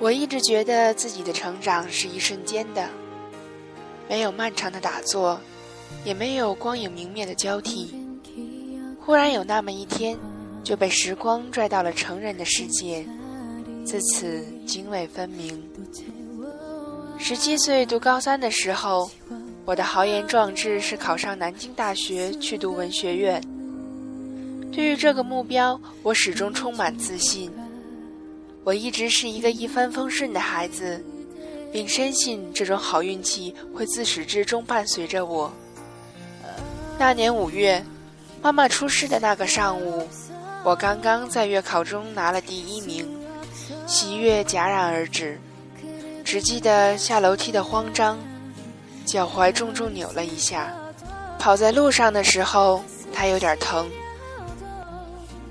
我一直觉得自己的成长是一瞬间的，没有漫长的打坐，也没有光影明灭的交替。忽然有那么一天，就被时光拽到了成人的世界，自此泾渭分明。十七岁读高三的时候，我的豪言壮志是考上南京大学去读文学院。对于这个目标，我始终充满自信。我一直是一个一帆风顺的孩子，并深信这种好运气会自始至终伴随着我。那年五月，妈妈出事的那个上午，我刚刚在月考中拿了第一名，喜悦戛然而止。只记得下楼梯的慌张，脚踝重重扭了一下，跑在路上的时候，它有点疼。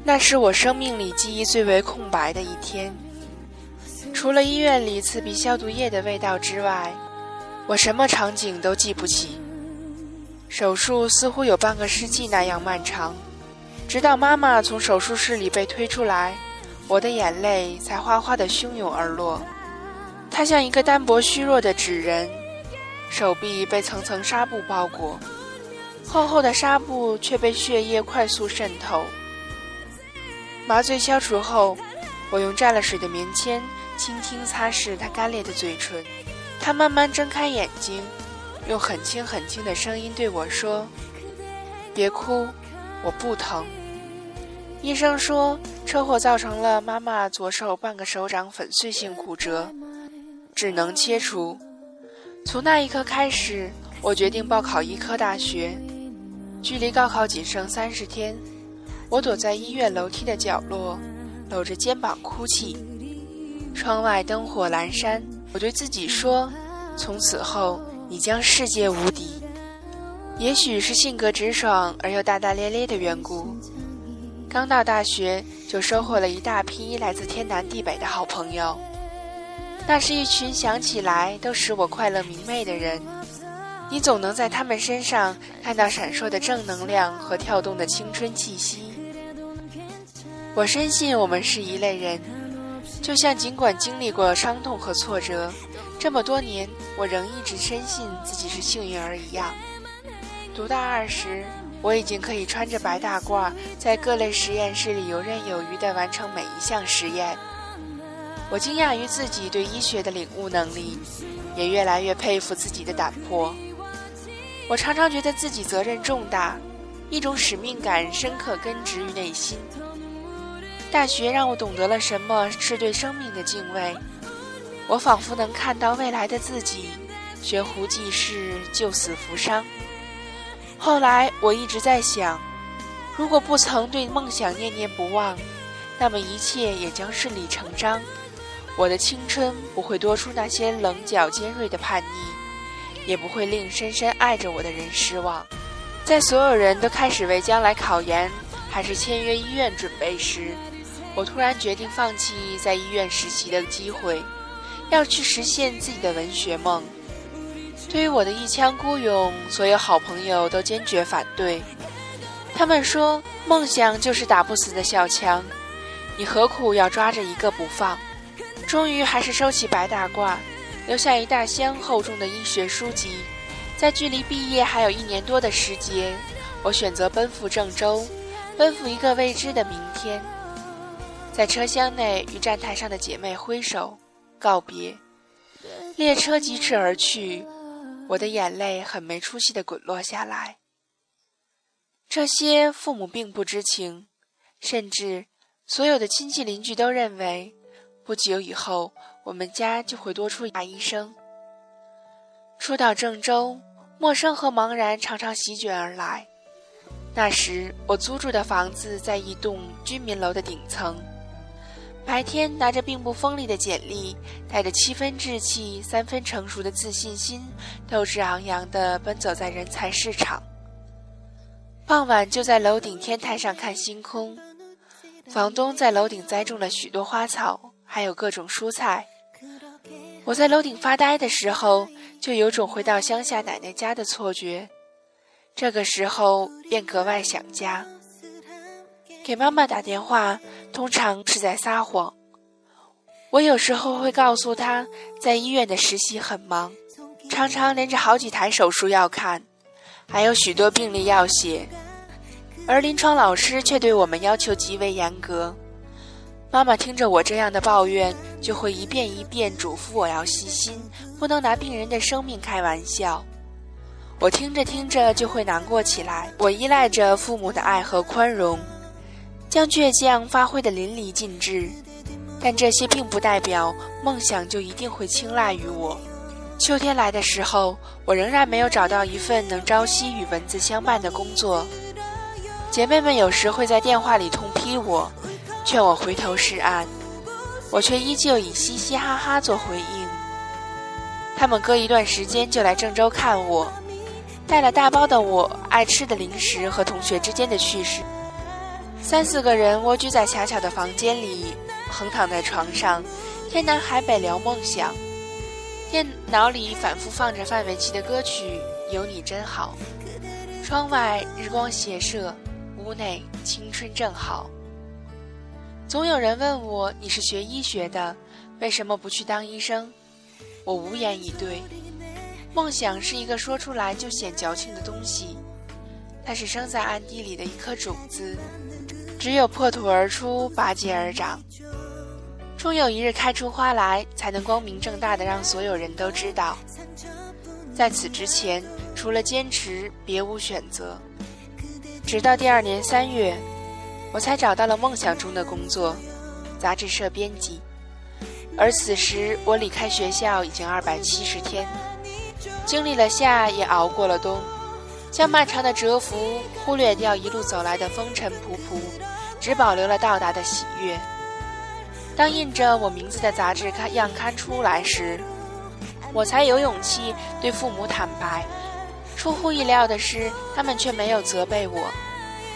那是我生命里记忆最为空白的一天，除了医院里刺鼻消毒液的味道之外，我什么场景都记不起。手术似乎有半个世纪那样漫长，直到妈妈从手术室里被推出来，我的眼泪才哗哗地汹涌而落。她像一个单薄虚弱的纸人，手臂被层层纱布包裹，厚厚的纱布却被血液快速渗透。麻醉消除后，我用蘸了水的棉签轻轻擦拭他干裂的嘴唇。他慢慢睁开眼睛，用很轻很轻的声音对我说：“别哭，我不疼。”医生说，车祸造成了妈妈左手半个手掌粉碎性骨折，只能切除。从那一刻开始，我决定报考医科大学。距离高考仅剩三十天。我躲在医院楼梯的角落，搂着肩膀哭泣。窗外灯火阑珊，我对自己说：“从此后，你将世界无敌。”也许是性格直爽而又大大咧咧的缘故，刚到大学就收获了一大批来自天南地北的好朋友。那是一群想起来都使我快乐明媚的人，你总能在他们身上看到闪烁的正能量和跳动的青春气息。我深信我们是一类人，就像尽管经历过伤痛和挫折，这么多年我仍一直深信自己是幸运儿一样。读大二时，我已经可以穿着白大褂，在各类实验室里游刃有余地完成每一项实验。我惊讶于自己对医学的领悟能力，也越来越佩服自己的胆魄。我常常觉得自己责任重大，一种使命感深刻根植于内心。大学让我懂得了什么是对生命的敬畏，我仿佛能看到未来的自己，悬壶济世，救死扶伤。后来我一直在想，如果不曾对梦想念念不忘，那么一切也将顺理成章。我的青春不会多出那些棱角尖锐的叛逆，也不会令深深爱着我的人失望。在所有人都开始为将来考研还是签约医院准备时，我突然决定放弃在医院实习的机会，要去实现自己的文学梦。对于我的一腔孤勇，所有好朋友都坚决反对。他们说，梦想就是打不死的小强，你何苦要抓着一个不放？终于还是收起白大褂，留下一大箱厚重的医学书籍。在距离毕业还有一年多的时间，我选择奔赴郑州，奔赴一个未知的明天。在车厢内与站台上的姐妹挥手告别，列车疾驰而去，我的眼泪很没出息地滚落下来。这些父母并不知情，甚至所有的亲戚邻居都认为，不久以后我们家就会多出一大医生。初到郑州，陌生和茫然常常席卷而来。那时我租住的房子在一栋居民楼的顶层。白天拿着并不锋利的简历，带着七分稚气、三分成熟的自信心，斗志昂扬地奔走在人才市场。傍晚就在楼顶天台上看星空。房东在楼顶栽种了许多花草，还有各种蔬菜。我在楼顶发呆的时候，就有种回到乡下奶奶家的错觉。这个时候便格外想家。给妈妈打电话，通常是在撒谎。我有时候会告诉他，在医院的实习很忙，常常连着好几台手术要看，还有许多病例要写，而临床老师却对我们要求极为严格。妈妈听着我这样的抱怨，就会一遍一遍嘱咐我要细心，不能拿病人的生命开玩笑。我听着听着就会难过起来。我依赖着父母的爱和宽容，将倔强发挥得淋漓尽致。但这些并不代表梦想就一定会青睐于我。秋天来的时候，我仍然没有找到一份能朝夕与蚊子相伴的工作。姐妹们有时会在电话里痛批我，劝我回头是岸，我却依旧以嘻嘻哈哈做回应。他们隔一段时间就来郑州看我，带了大包的我爱吃的零食和同学之间的趣事。三四个人蜗居在狭小的房间里。横躺在床上，天南海北聊梦想。电脑里反复放着范玮琪的歌曲《有你真好》。窗外日光斜射，屋内青春正好。总有人问我：“你是学医学的，为什么不去当医生？”我无言以对。梦想是一个说出来就显矫情的东西，它是生在暗地里的一颗种子，只有破土而出，拔节而长。终有一日开出花来，才能光明正大的让所有人都知道。在此之前，除了坚持，别无选择。直到第二年三月，我才找到了梦想中的工作——杂志社编辑。而此时，我离开学校已经二百七十天，经历了夏，也熬过了冬，将漫长的蛰伏忽略掉一路走来的风尘仆仆，只保留了到达的喜悦。当印着我名字的杂志刊样刊出来时，我才有勇气对父母坦白。出乎意料的是，他们却没有责备我。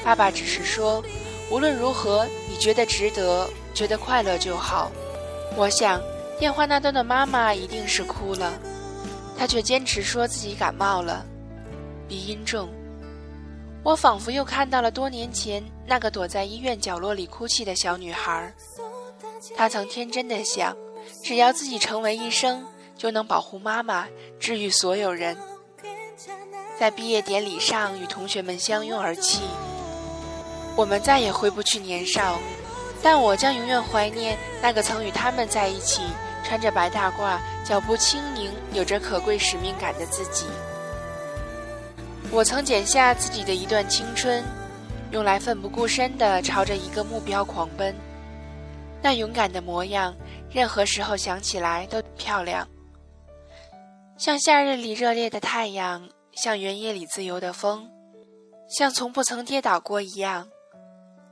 爸爸只是说：“无论如何，你觉得值得，觉得快乐就好。”我想，电话那端的妈妈一定是哭了，她却坚持说自己感冒了，鼻音重。我仿佛又看到了多年前那个躲在医院角落里哭泣的小女孩。她曾天真的想，只要自己成为医生，就能保护妈妈，治愈所有人。在毕业典礼上与同学们相拥而泣。我们再也回不去年少，但我将永远怀念那个曾与他们在一起，穿着白大褂，脚步轻盈，有着可贵使命感的自己。我曾剪下自己的一段青春，用来奋不顾身地朝着一个目标狂奔。那勇敢的模样，任何时候想起来都漂亮。像夏日里热烈的太阳，像原野里自由的风，像从不曾跌倒过一样。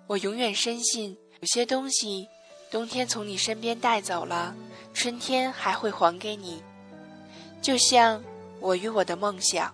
我永远深信，有些东西，冬天从你身边带走了，春天还会还给你。就像我与我的梦想。